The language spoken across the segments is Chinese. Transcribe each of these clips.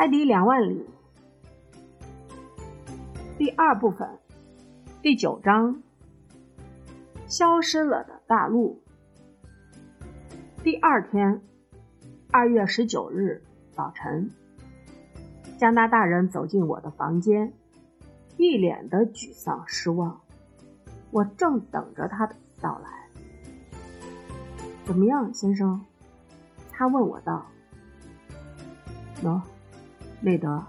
海底两万里，第二部分，第九章，消失了的大陆。第二天，二月十九日早晨，加拿大人走进我的房间，一脸的沮丧失望。我正等着他的到来。怎么样，先生？他问我道。喏。内德，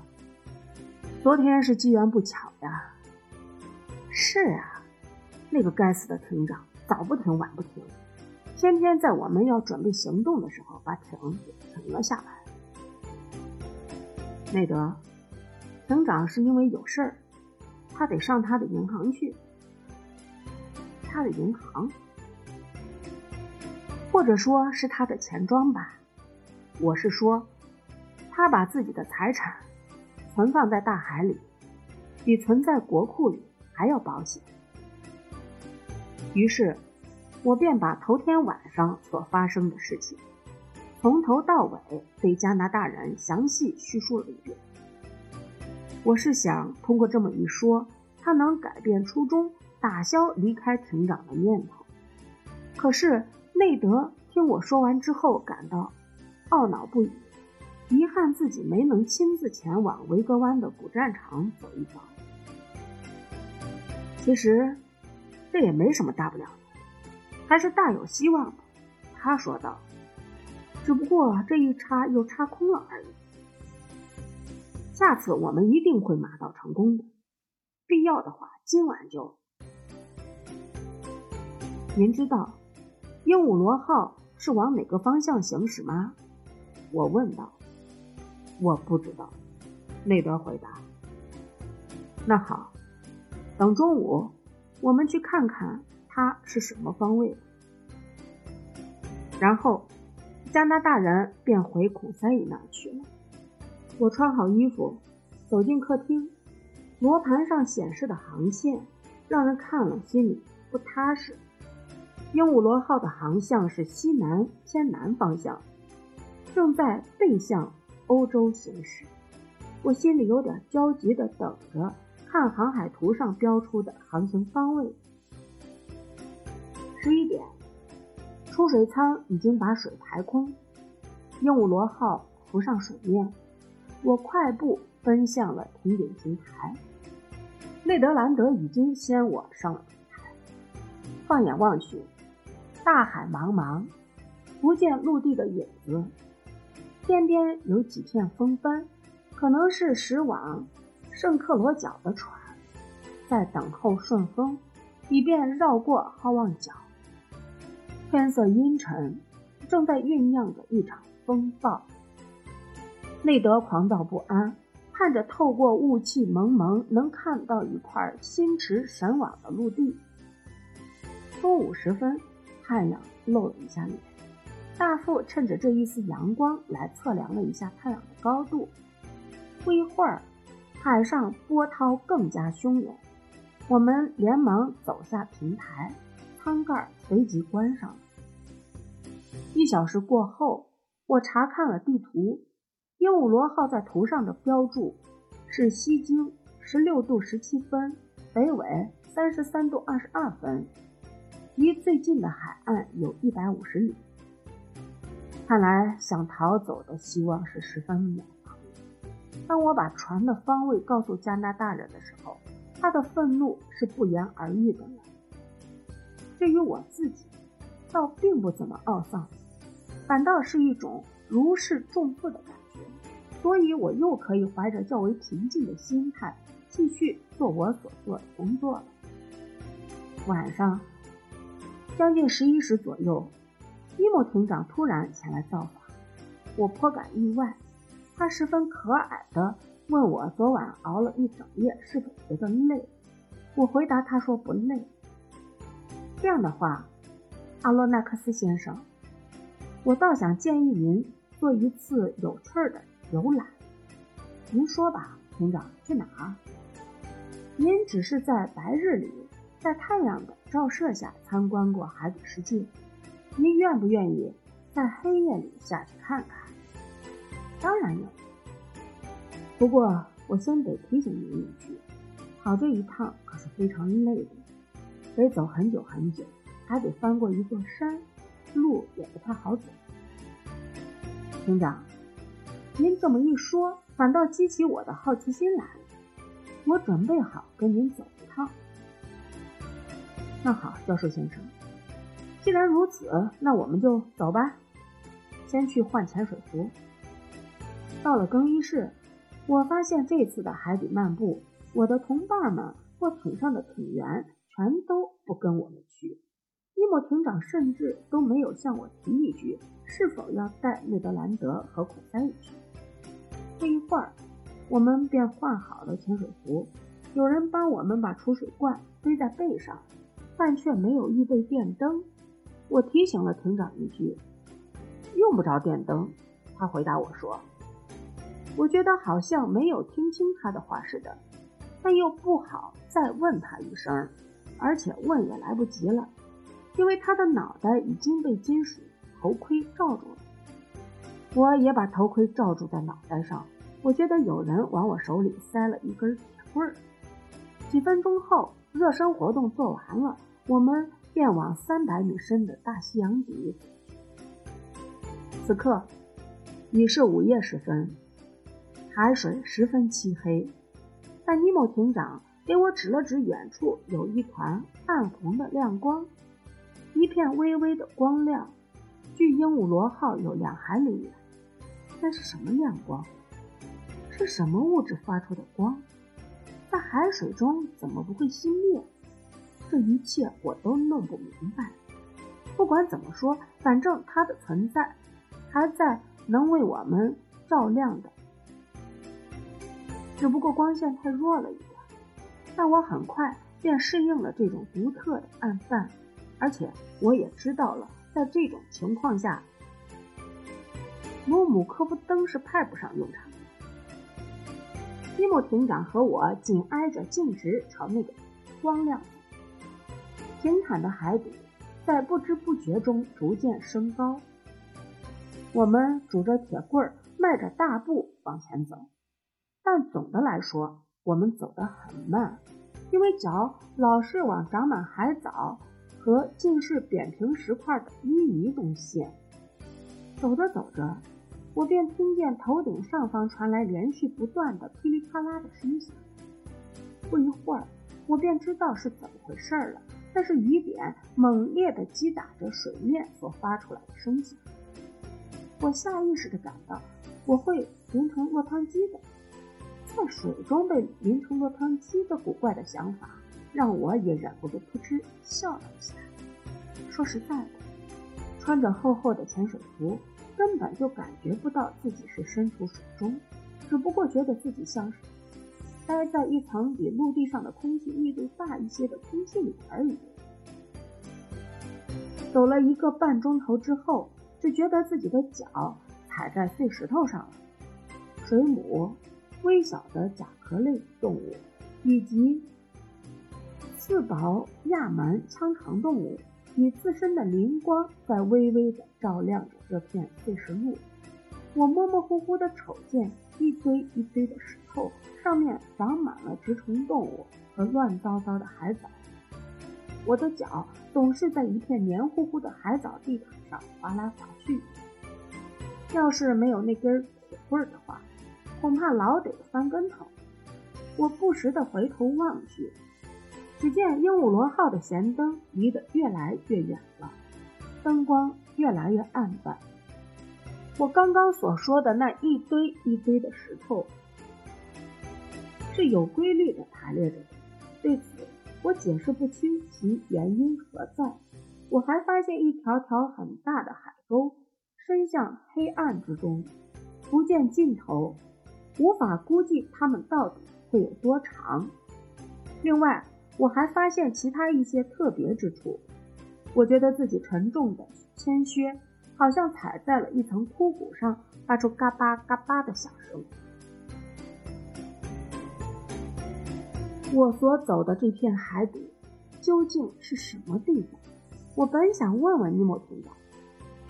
昨天是机缘不巧呀。是啊，那个该死的庭长早不停晚不停，偏偏在我们要准备行动的时候把庭给停了下来。内德，庭长是因为有事儿，他得上他的银行去。他的银行，或者说是他的钱庄吧。我是说。他把自己的财产存放在大海里，比存在国库里还要保险。于是，我便把头天晚上所发生的事情，从头到尾对加拿大人详细叙述了一遍。我是想通过这么一说，他能改变初衷，打消离开庭长的念头。可是内德听我说完之后，感到懊恼不已。遗憾自己没能亲自前往维格湾的古战场走一遭。其实这也没什么大不了的，还是大有希望的。他说道：“只不过这一插又插空了而已。下次我们一定会马到成功的。必要的话，今晚就……您知道鹦鹉螺号是往哪个方向行驶吗？”我问道。我不知道，内德回答。那好，等中午我们去看看它是什么方位。然后加拿大人便回孔塞伊那去了。我穿好衣服，走进客厅，罗盘上显示的航线让人看了心里不踏实。鹦鹉螺号的航向是西南偏南方向，正在背向。欧洲形势，我心里有点焦急的等着看航海图上标出的航行方位。十一点，出水舱已经把水排空，鹦鹉螺号浮上水面，我快步奔向了停顶平台。内德兰德已经先我上了平台。放眼望去，大海茫茫，不见陆地的影子。天边有几片风帆，可能是驶往圣克罗角的船，在等候顺风，以便绕过好望角。天色阴沉，正在酝酿着一场风暴。内德狂躁不安，盼着透过雾气蒙蒙，能看到一块心驰神往的陆地。中午时分，太阳露了一下脸。大副趁着这一丝阳光来测量了一下太阳的高度。不一会儿，海上波涛更加汹涌，我们连忙走下平台，舱盖随即关上。一小时过后，我查看了地图，鹦鹉螺号在图上的标注是西经十六度十七分，北纬三十三度二十二分，离最近的海岸有一百五十里。看来想逃走的希望是十分渺茫。当我把船的方位告诉加拿大人的时候，他的愤怒是不言而喻的了。至于我自己，倒并不怎么懊丧，反倒是一种如释重负的感觉。所以，我又可以怀着较为平静的心态，继续做我所做的工作了。晚上将近十一时左右。伊莫庭长突然前来造访，我颇感意外。他十分可蔼地问我昨晚熬了一整夜是否觉得累。我回答他说不累。这样的话，阿洛纳克斯先生，我倒想建议您做一次有趣的游览。您说吧，庭长，去哪儿？您只是在白日里，在太阳的照射下参观过海底世界。您愿不愿意在黑夜里下去看看？当然有。不过我先得提醒您一句，跑这一趟可是非常累的，得走很久很久，还得翻过一座山，路也不太好走。厅长，您这么一说，反倒激起我的好奇心来了。我准备好跟您走一趟。那好，教授先生，既然如此，那我们就走吧。先去换潜水服。到了更衣室，我发现这次的海底漫步，我的同伴们或艇上的艇员全都不跟我们去。尼莫艇长甚至都没有向我提一句是否要带内德兰德和孔塞一去。不一会儿，我们便换好了潜水服，有人帮我们把储水罐背在背上，但却没有预备电灯。我提醒了艇长一句：“用不着电灯。”他回答我说：“我觉得好像没有听清他的话似的，但又不好再问他一声，而且问也来不及了。”因为他的脑袋已经被金属头盔罩住了，我也把头盔罩住在脑袋上。我觉得有人往我手里塞了一根铁棍儿。几分钟后，热身活动做完了，我们便往三百米深的大西洋底。此刻已是午夜时分，海水十分漆黑，但尼莫艇长给我指了指远处有一团暗红的亮光。一片微微的光亮，距鹦鹉螺号有两海里远。那是什么亮光？是什么物质发出的光？在海水中怎么不会熄灭？这一切我都弄不明白。不管怎么说，反正它的存在还在能为我们照亮的，只不过光线太弱了一点。但我很快便适应了这种独特的暗淡。而且我也知道了，在这种情况下，姆姆科夫灯是派不上用场的。伊莫艇长和我紧挨着，径直朝那个光亮。平坦的海底在不知不觉中逐渐升高。我们拄着铁棍儿，迈着大步往前走，但总的来说，我们走得很慢，因为脚老是往长满海藻。和尽是扁平石块的淤泥中陷。走着走着，我便听见头顶上方传来连续不断的噼里啪啦的声响。不一会儿，我便知道是怎么回事了。那是雨点猛烈地击打着水面所发出来的声响。我下意识地感到，我会淋成落汤鸡的。在水中被淋成落汤鸡的古怪的想法。让我也忍不住扑哧笑了起来。说实在的，穿着厚厚的潜水服，根本就感觉不到自己是身处水中，只不过觉得自己像是待在一层比陆地上的空气密度大一些的空气里而已。走了一个半钟头之后，只觉得自己的脚踩在碎石头上了。水母、微小的甲壳类动物以及。四薄亚蛮腔肠动物以自身的灵光在微微的照亮着这片碎石路。我模模糊糊的瞅见一堆一堆的石后，上面长满了植虫动物和乱糟糟的海藻。我的脚总是在一片黏糊糊的海藻地毯上滑来滑去。要是没有那根铁棍的话，恐怕老得翻跟头。我不时地回头望去。只见鹦鹉螺号的舷灯离得越来越远了，灯光越来越暗淡。我刚刚所说的那一堆一堆的石头是有规律的排列着的，对此我解释不清其原因何在。我还发现一条条很大的海沟伸向黑暗之中，不见尽头，无法估计它们到底会有多长。另外，我还发现其他一些特别之处。我觉得自己沉重的铅靴好像踩在了一层枯骨上，发出嘎巴嘎巴的响声。我所走的这片海底究竟是什么地方？我本想问问尼莫艇长，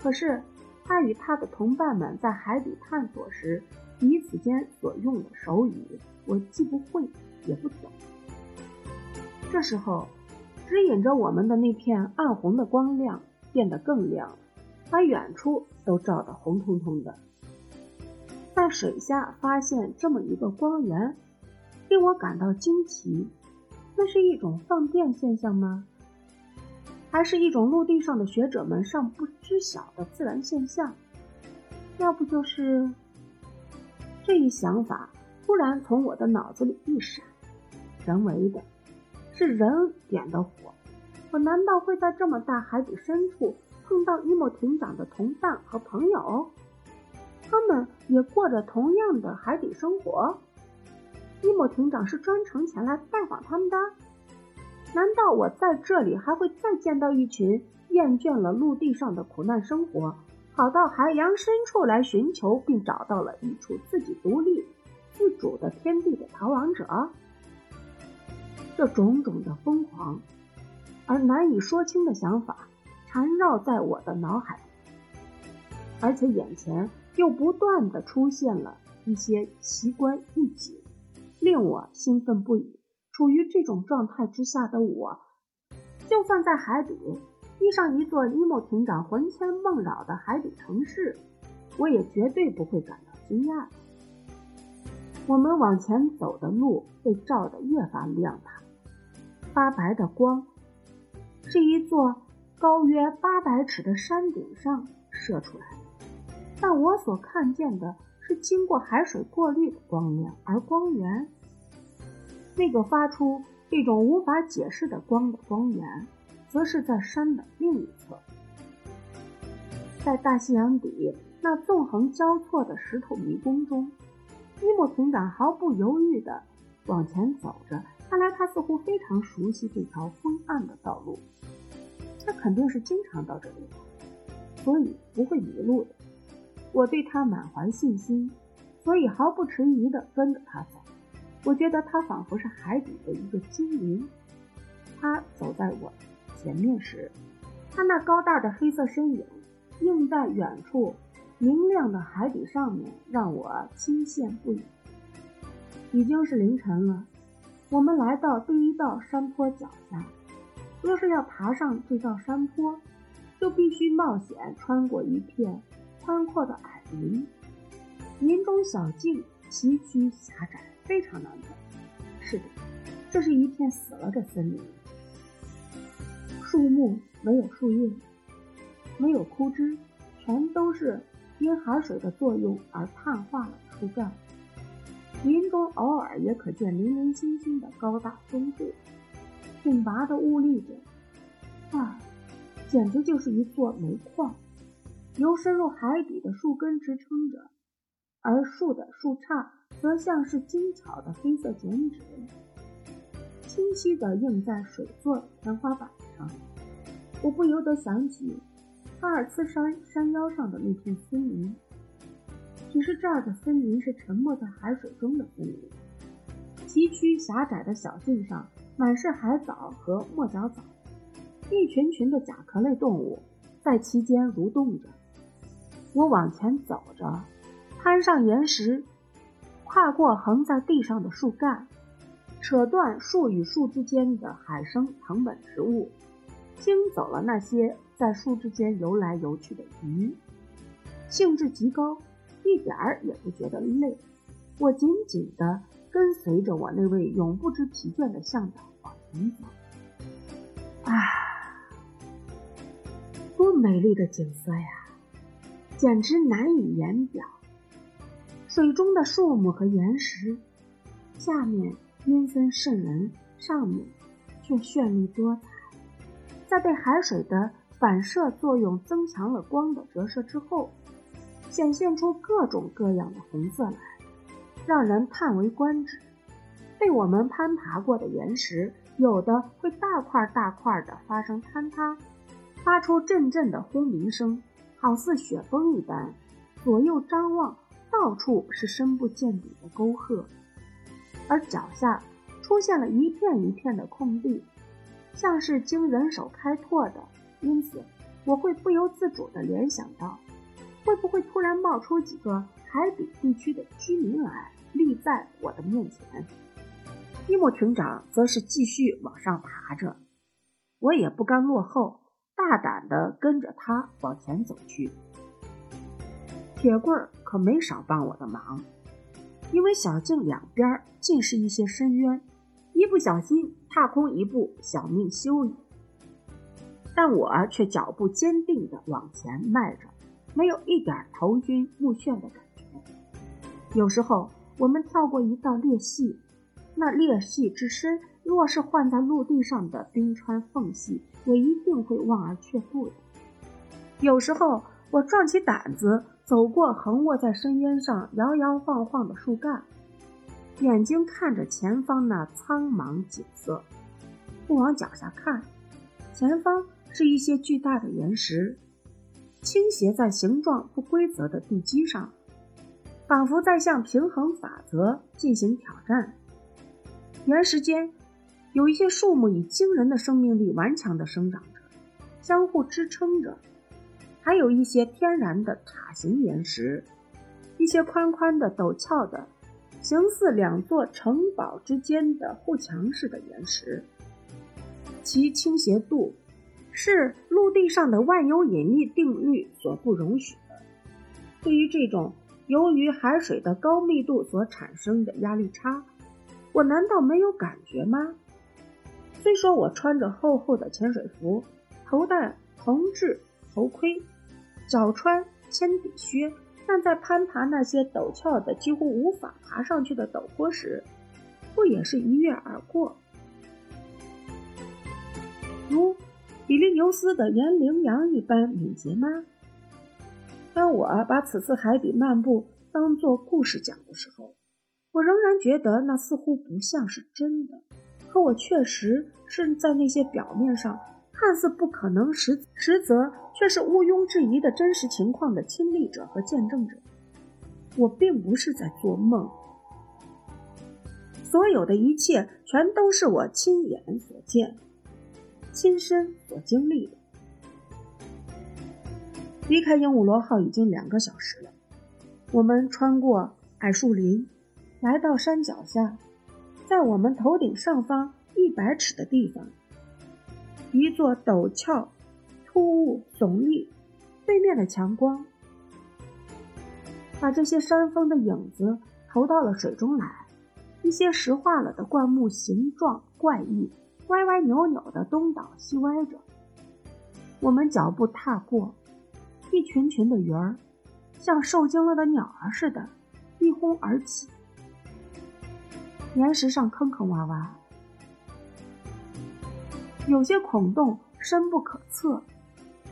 可是他与他的同伴们在海底探索时，彼此间所用的手语，我既不会也不懂。这时候，指引着我们的那片暗红的光亮变得更亮，把远处都照得红彤彤的。在水下发现这么一个光源，令我感到惊奇。那是一种放电现象吗？还是一种陆地上的学者们尚不知晓的自然现象？要不就是……这一想法突然从我的脑子里一闪，人为的。是人点的火，我难道会在这么大海底深处碰到伊莫艇长的同伴和朋友？他们也过着同样的海底生活。伊莫艇长是专程前来拜访他们的。难道我在这里还会再见到一群厌倦了陆地上的苦难生活，跑到海洋深处来寻求并找到了一处自己独立自主的天地的逃亡者？这种种的疯狂而难以说清的想法缠绕在我的脑海，而且眼前又不断的出现了一些奇观异景，令我兴奋不已。处于这种状态之下的我，就算在海底遇上一座尼莫艇长魂牵梦绕的海底城市，我也绝对不会感到惊讶。我们往前走的路被照得越发亮堂。发白的光是一座高约八百尺的山顶上射出来，但我所看见的是经过海水过滤的光亮，而光源，那个发出一种无法解释的光的光源，则是在山的另一侧，在大西洋底那纵横交错的石头迷宫中，尼莫艇长毫不犹豫地往前走着。看来他似乎非常熟悉这条昏暗的道路，他肯定是经常到这里，所以不会迷路的。我对他满怀信心，所以毫不迟疑地跟着他走。我觉得他仿佛是海底的一个精灵。他走在我前面时，他那高大的黑色身影映在远处明亮的海底上面，让我惊羡不已。已经是凌晨了。我们来到第一道山坡脚下，若是要爬上这道山坡，就必须冒险穿过一片宽阔的矮林，林中小径崎岖狭窄，非常难走。是的，这是一片死了的森林，树木没有树叶，没有枯枝，全都是因海水的作用而碳化了树干。林中偶尔也可见零零星星的高大松树，挺拔的兀立着，啊，简直就是一座煤矿，由深入海底的树根支撑着，而树的树杈则像是精巧的黑色剪纸，清晰地映在水座天花板上。我不由得想起哈尔茨山山腰上的那片森林。只是这儿的森林是沉没在海水中的森林，崎岖狭窄的小径上满是海藻和墨角藻，一群群的甲壳类动物在其间蠕动着。我往前走着，攀上岩石，跨过横在地上的树干，扯断树与树之间的海生藤本植物，惊走了那些在树之间游来游去的鱼，兴致极高。一点儿也不觉得累，我紧紧地跟随着我那位永不知疲倦的向导往前走。啊，多美丽的景色呀，简直难以言表。水中的树木和岩石，下面阴森渗人，上面却绚丽多彩。在被海水的反射作用增强了光的折射之后。显现出各种各样的红色来，让人叹为观止。被我们攀爬过的岩石，有的会大块大块的发生坍塌，发出阵阵的轰鸣声，好似雪崩一般。左右张望，到处是深不见底的沟壑，而脚下出现了一片一片的空地，像是经人手开拓的。因此，我会不由自主地联想到。会不会突然冒出几个海底地区的居民来立在我的面前。伊莫艇长则是继续往上爬着，我也不甘落后，大胆地跟着他往前走去。铁棍儿可没少帮我的忙，因为小径两边尽是一些深渊，一不小心踏空一步，小命休矣。但我却脚步坚定地往前迈着，没有一点头晕目眩的感觉。有时候我们跳过一道裂隙。那裂隙之深，若是换在陆地上的冰川缝隙，我一定会望而却步的。有时候，我壮起胆子走过横卧在深渊上摇摇晃晃的树干，眼睛看着前方那苍茫景色，不往脚下看，前方是一些巨大的岩石，倾斜在形状不规则的地基上，仿佛在向平衡法则进行挑战。岩石间有一些树木以惊人的生命力顽强地生长着，相互支撑着；还有一些天然的塔形岩石，一些宽宽的、陡峭的，形似两座城堡之间的护墙似的岩石，其倾斜度是陆地上的万有引力定律所不容许的。对于这种由于海水的高密度所产生的压力差，我难道没有感觉吗？虽说我穿着厚厚的潜水服，头戴铜制头盔，脚穿铅底靴，但在攀爬那些陡峭的、几乎无法爬上去的陡坡时，不也是一跃而过，如比利牛斯的岩羚羊一般敏捷吗？当我把此次海底漫步当作故事讲的时候。我仍然觉得那似乎不像是真的，可我确实是在那些表面上看似不可能，实实则却是毋庸置疑的真实情况的亲历者和见证者。我并不是在做梦，所有的一切全都是我亲眼所见、亲身所经历的。离开鹦鹉螺号已经两个小时了，我们穿过矮树林。来到山脚下，在我们头顶上方一百尺的地方，一座陡峭、突兀、耸立，对面的强光把这些山峰的影子投到了水中来。一些石化了的灌木形状怪异，歪歪扭扭的东倒西歪着。我们脚步踏过，一群群的鱼儿，像受惊了的鸟儿似的，一哄而起。岩石上坑坑洼洼，有些孔洞深不可测，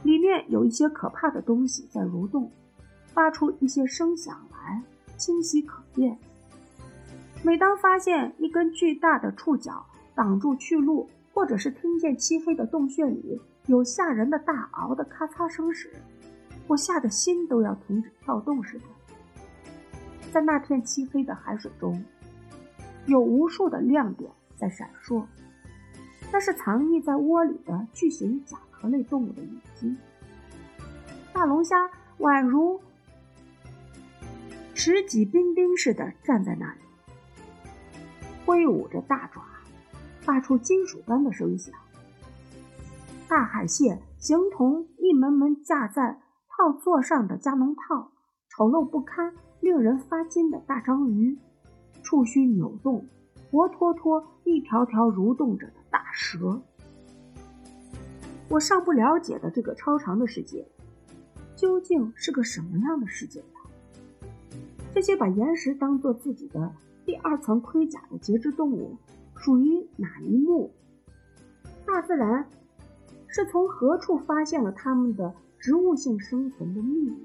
里面有一些可怕的东西在蠕动，发出一些声响来，清晰可辨。每当发现一根巨大的触角挡住去路，或者是听见漆黑的洞穴里有吓人的大嗷的咔嚓声时，我吓得心都要停止跳动似的。在那片漆黑的海水中。有无数的亮点在闪烁，那是藏匿在窝里的巨型甲壳类动物的眼睛。大龙虾宛如持戟兵丁似的站在那里，挥舞着大爪，发出金属般的声响。大海蟹形同一门门架在套座上的加农炮，丑陋不堪、令人发惊的大章鱼。触须扭动，活脱脱一条条蠕动着的大蛇。我尚不了解的这个超长的世界，究竟是个什么样的世界呢？这些把岩石当做自己的第二层盔甲的节肢动物，属于哪一目？大自然是从何处发现了它们的植物性生存的秘密？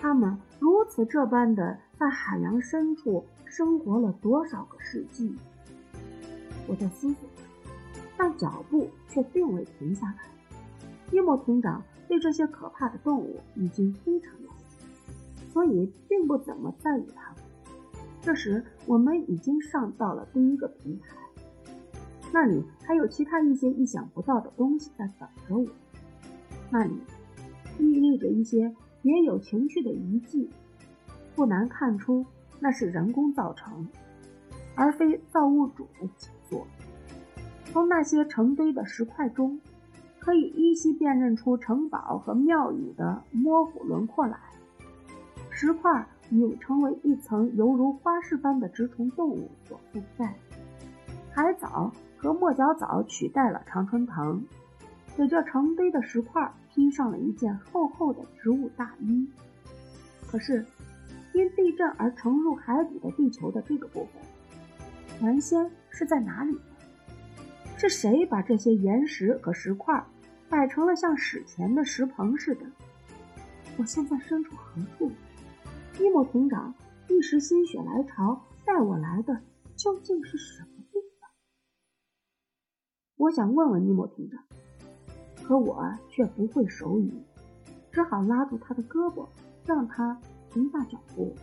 它们如此这般的在海洋深处。生活了多少个世纪？我在思索，但脚步却并未停下来。伊莫厅长对这些可怕的动物已经非常了解，所以并不怎么在意它们。这时，我们已经上到了第一个平台，那里还有其他一些意想不到的东西在等着我。那里屹立着一些别有情趣的遗迹。不难看出那是人工造成，而非造物主的杰作。从那些成堆的石块中，可以依稀辨认出城堡和庙宇的模糊轮廓来。石块已成为一层犹如花式般的植虫动物所覆盖。海藻和墨角藻取代了常春藤，给这成堆的石块披上了一件厚厚的植物大衣。可是，因地震而沉入海底的地球的这个部分，原先是在哪里？是谁把这些岩石和石块摆成了像史前的石棚似的？我现在身处何处？尼莫艇长一时心血来潮带我来的究竟是什么地方？我想问问尼莫艇长，可我却不会手语，只好拉住他的胳膊，让他停下脚步。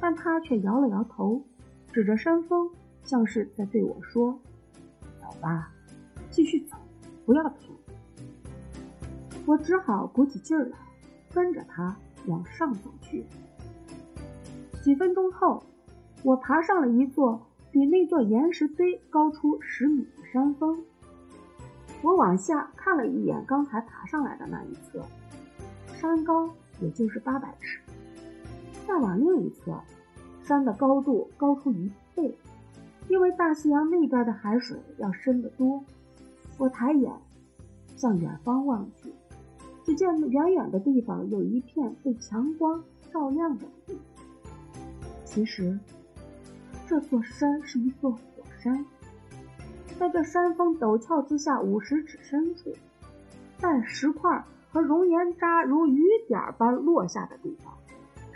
但他却摇了摇头，指着山峰，像是在对我说。走吧，继续走，不要停。我只好鼓起劲儿来，跟着他往上走去。几分钟后，我爬上了一座比那座岩石堆高出十米的山峰。我往下看了一眼刚才爬上来的那一侧，山高也就是八百尺。再往另一侧，山的高度高出一倍。因为大西洋那边的海水要深得多，我抬眼向远方望去，只见远远的地方有一片被强光照亮的地。其实，这座山是一座火山，在这山峰陡峭之下五十尺深处，在石块和熔岩渣如雨点般落下的地方，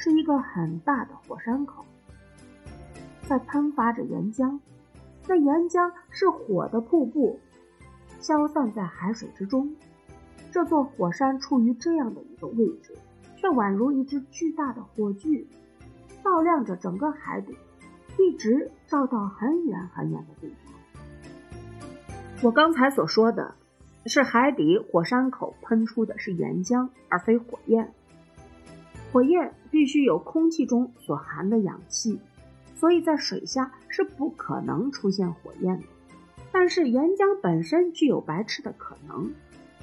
是一个很大的火山口。在喷发着岩浆，那岩浆是火的瀑布，消散在海水之中。这座火山处于这样的一个位置，却宛如一只巨大的火炬，照亮着整个海底，一直照到很远很远的地方。我刚才所说的是海底火山口喷出的是岩浆，而非火焰。火焰必须有空气中所含的氧气。所以在水下是不可能出现火焰的，但是岩浆本身具有白炽的可能，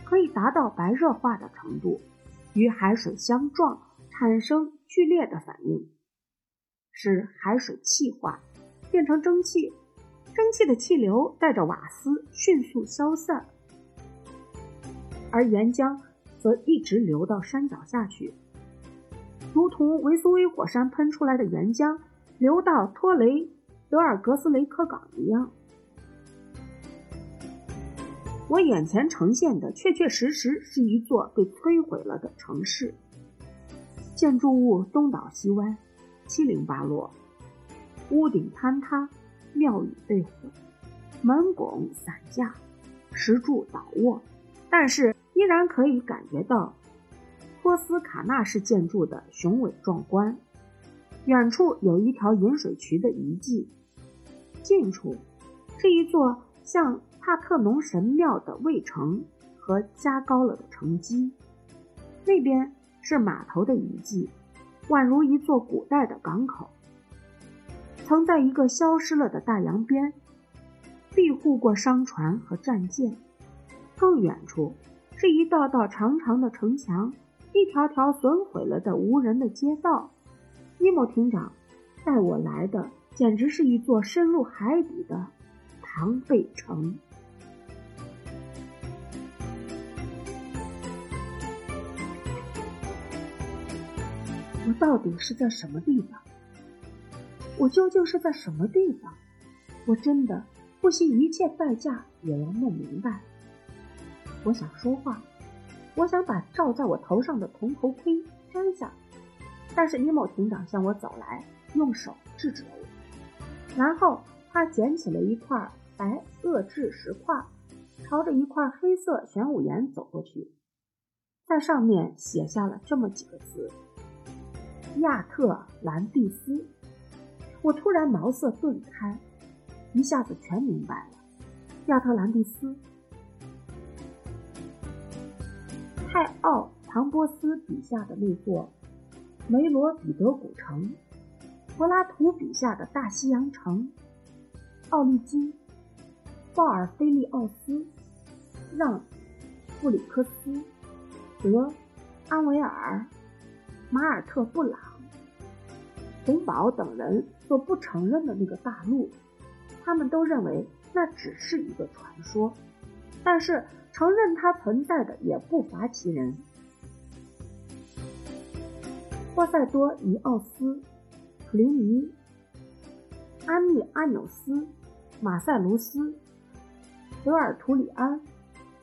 可以达到白热化的程度，与海水相撞，产生剧烈的反应，使海水气化，变成蒸汽，蒸汽的气流带着瓦斯迅速消散，而岩浆则一直流到山脚下去，如同维苏威火山喷出来的岩浆。流到托雷德尔格斯雷科港一样，我眼前呈现的确确实实是一座被摧毁了的城市，建筑物东倒西歪，七零八落，屋顶坍塌，庙宇被毁，门拱散架，石柱倒卧，但是依然可以感觉到托斯卡纳式建筑的雄伟壮观。远处有一条引水渠的遗迹，近处是一座像帕特农神庙的卫城和加高了的城基，那边是码头的遗迹，宛如一座古代的港口，曾在一个消失了的大洋边庇护过商船和战舰。更远处是一道道长长的城墙，一条条损毁了的无人的街道。尼莫艇长带我来的，简直是一座深入海底的庞贝城。我到底是在什么地方？我究竟是在什么地方？我真的不惜一切代价也要弄明白。我想说话，我想把罩在我头上的铜头盔摘下。但是尼莫艇长向我走来，用手制止了我。然后他捡起了一块白垩质石块，朝着一块黑色玄武岩走过去，在上面写下了这么几个字：“亚特兰蒂斯。”我突然茅塞顿开，一下子全明白了。亚特兰蒂斯，泰奥庞波斯笔下的那座。梅罗彼得古城、柏拉图笔下的大西洋城、奥利金、鲍尔菲利奥斯、让·布里克斯、德·安维尔、马尔特·布朗、洪堡等人所不承认的那个大陆，他们都认为那只是一个传说，但是承认它存在的也不乏其人。波塞多尼奥斯、普林尼、安密阿纽斯、马塞卢斯、德尔图里安、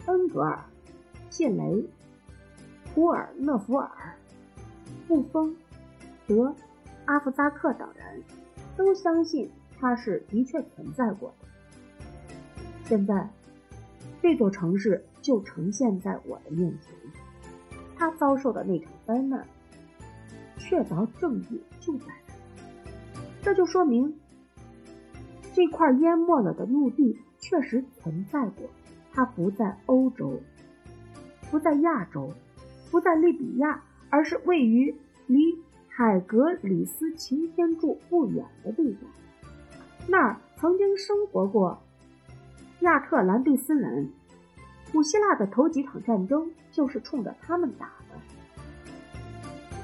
恩格尔、谢雷、古尔勒福尔、布丰、德、阿夫扎克等人都相信它是的确存在过的。现在，这座城市就呈现在我的面前，它遭受的那场灾难。确凿证据就在这，这就说明这块淹没了的陆地确实存在过。它不在欧洲，不在亚洲，不在利比亚，而是位于离海格里斯擎天柱不远的地方。那儿曾经生活过亚特兰蒂斯人，古希腊的头几场战争就是冲着他们打的。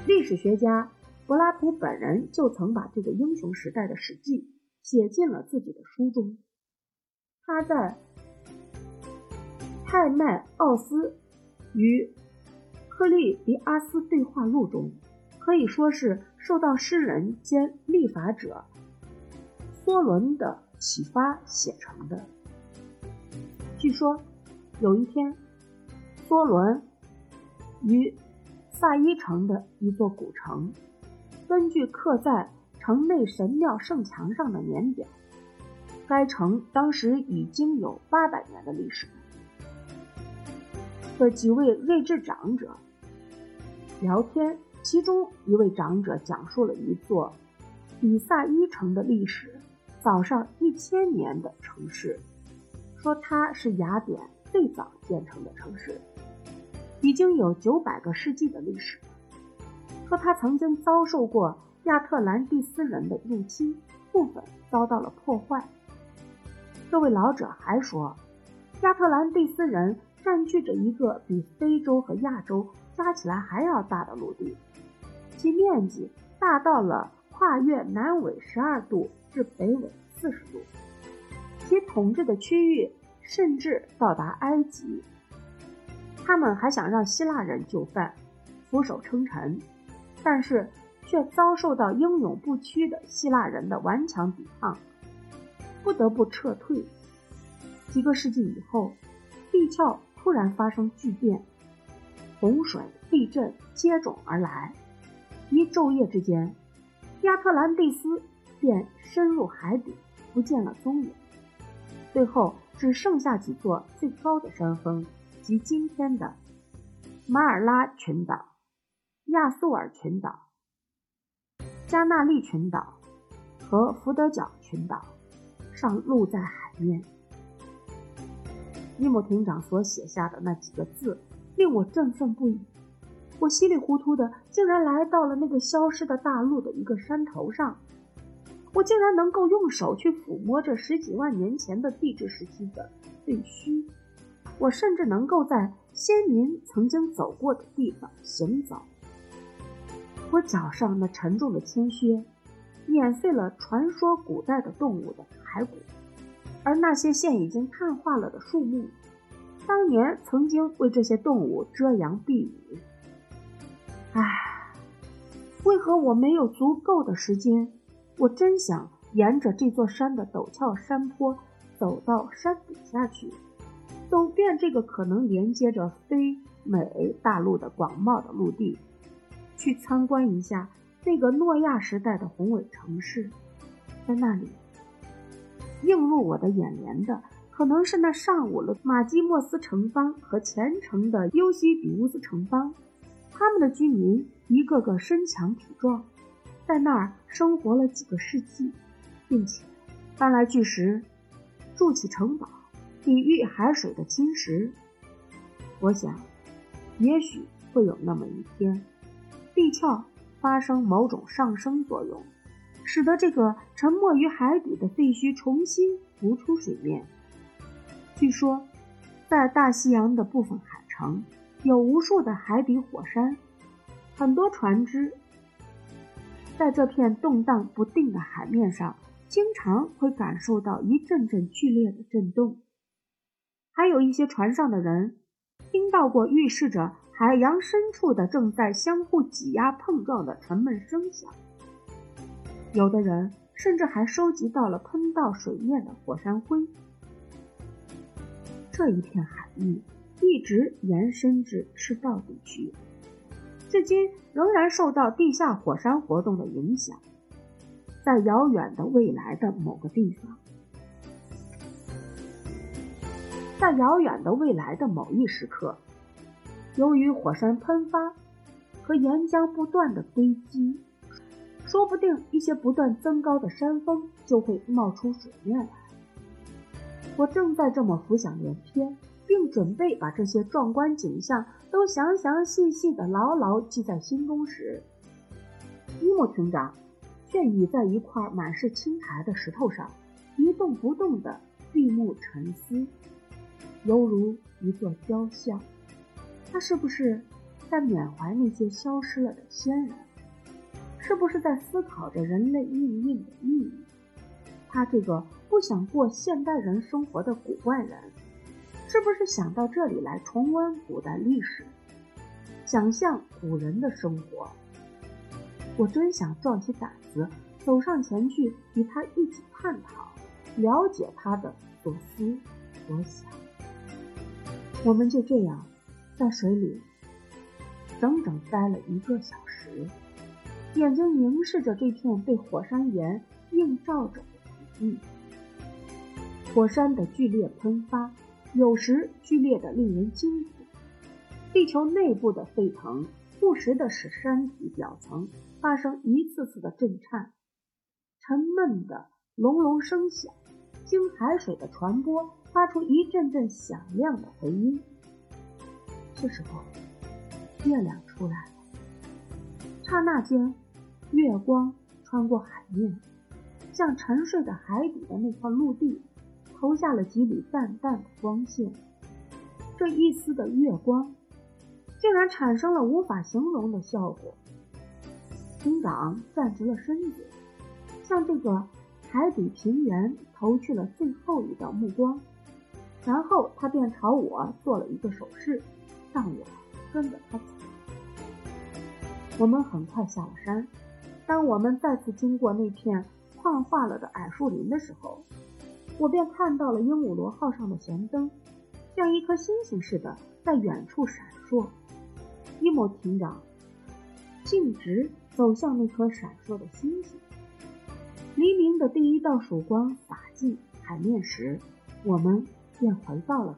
历史学家柏拉图本人就曾把这个英雄时代的史记写进了自己的书中。他在《泰迈奥斯与克利迪阿斯对话录》中，可以说是受到诗人兼立法者梭伦的启发写成的。据说有一天，梭伦与萨伊城的一座古城，根据刻在城内神庙圣墙上的年表，该城当时已经有八百年的历史。的几位睿智长者聊天，其中一位长者讲述了一座比萨伊城的历史早上一千年的城市，说它是雅典最早建成的城市。已经有九百个世纪的历史。说它曾经遭受过亚特兰蒂斯人的入侵，部分遭到了破坏。这位老者还说，亚特兰蒂斯人占据着一个比非洲和亚洲加起来还要大的陆地，其面积大到了跨越南纬十二度至北纬四十度，其统治的区域甚至到达埃及。他们还想让希腊人就范，俯首称臣，但是却遭受到英勇不屈的希腊人的顽强抵抗，不得不撤退。几个世纪以后，地壳突然发生巨变，洪水、地震接踵而来，一昼夜之间，亚特兰蒂斯便深入海底，不见了踪影。最后只剩下几座最高的山峰。及今天的马尔拉群岛、亚速尔群岛、加纳利群岛和福德角群岛上露在海面。尼姆艇长所写下的那几个字令我振奋不已。我稀里糊涂的竟然来到了那个消失的大陆的一个山头上，我竟然能够用手去抚摸这十几万年前的地质时期的废墟。我甚至能够在先民曾经走过的地方行走。我脚上那沉重的铅靴碾碎了传说古代的动物的骸骨，而那些现已经碳化了的树木，当年曾经为这些动物遮阳避雨。唉，为何我没有足够的时间？我真想沿着这座山的陡峭山坡走到山底下去。走遍这个可能连接着非美大陆的广袤的陆地，去参观一下那个诺亚时代的宏伟城市。在那里，映入我的眼帘的可能是那上午的马基莫斯城邦和虔诚的尤西比乌斯城邦。他们的居民一个个身强体壮，在那儿生活了几个世纪，并且搬来巨石，筑起城堡。抵御海水的侵蚀，我想，也许会有那么一天，地壳发生某种上升作用，使得这个沉没于海底的废墟重新浮出水面。据说，在大西洋的部分海城有无数的海底火山，很多船只在这片动荡不定的海面上，经常会感受到一阵阵剧烈的震动。还有一些船上的人听到过预示着海洋深处的正在相互挤压碰撞的沉闷声响，有的人甚至还收集到了喷到水面的火山灰。这一片海域一直延伸至赤道地区，至今仍然受到地下火山活动的影响。在遥远的未来的某个地方，在遥远的未来的某一时刻，由于火山喷发和岩浆不断的堆积，说不定一些不断增高的山峰就会冒出水面来。我正在这么浮想联翩，并准备把这些壮观景象都详详细细的牢牢记在心中时，伊莫亭长却倚在一块满是青苔的石头上，一动不动的闭目沉思，犹如一座雕像。他是不是在缅怀那些消失了的先人？是不是在思考着人类命运的意义？他这个。不想过现代人生活的古怪人，是不是想到这里来重温古代历史，想象古人的生活？我真想壮起胆子走上前去，与他一起探讨，了解他的所思所想。我们就这样在水里整整待了一个小时，眼睛凝视着这片被火山岩映照着的土地。火山的剧烈喷发，有时剧烈的令人惊恐。地球内部的沸腾，不时的使山体表层发生一次次的震颤，沉闷的隆隆声响，经海水的传播，发出一阵阵响亮的回音。这时候，月亮出来了，刹那间，月光穿过海面，向沉睡的海底的那块陆地。投下了几缕淡淡的光线，这一丝的月光，竟然产生了无法形容的效果。村长站直了身子，向这个海底平原投去了最后一道目光，然后他便朝我做了一个手势，让我跟着他走。我们很快下了山。当我们再次经过那片矿化了的矮树林的时候，我便看到了鹦鹉螺号上的弦灯，像一颗星星似的在远处闪烁。伊莫艇长径直走向那颗闪烁的星星。黎明的第一道曙光洒进海面时，我们便回到了。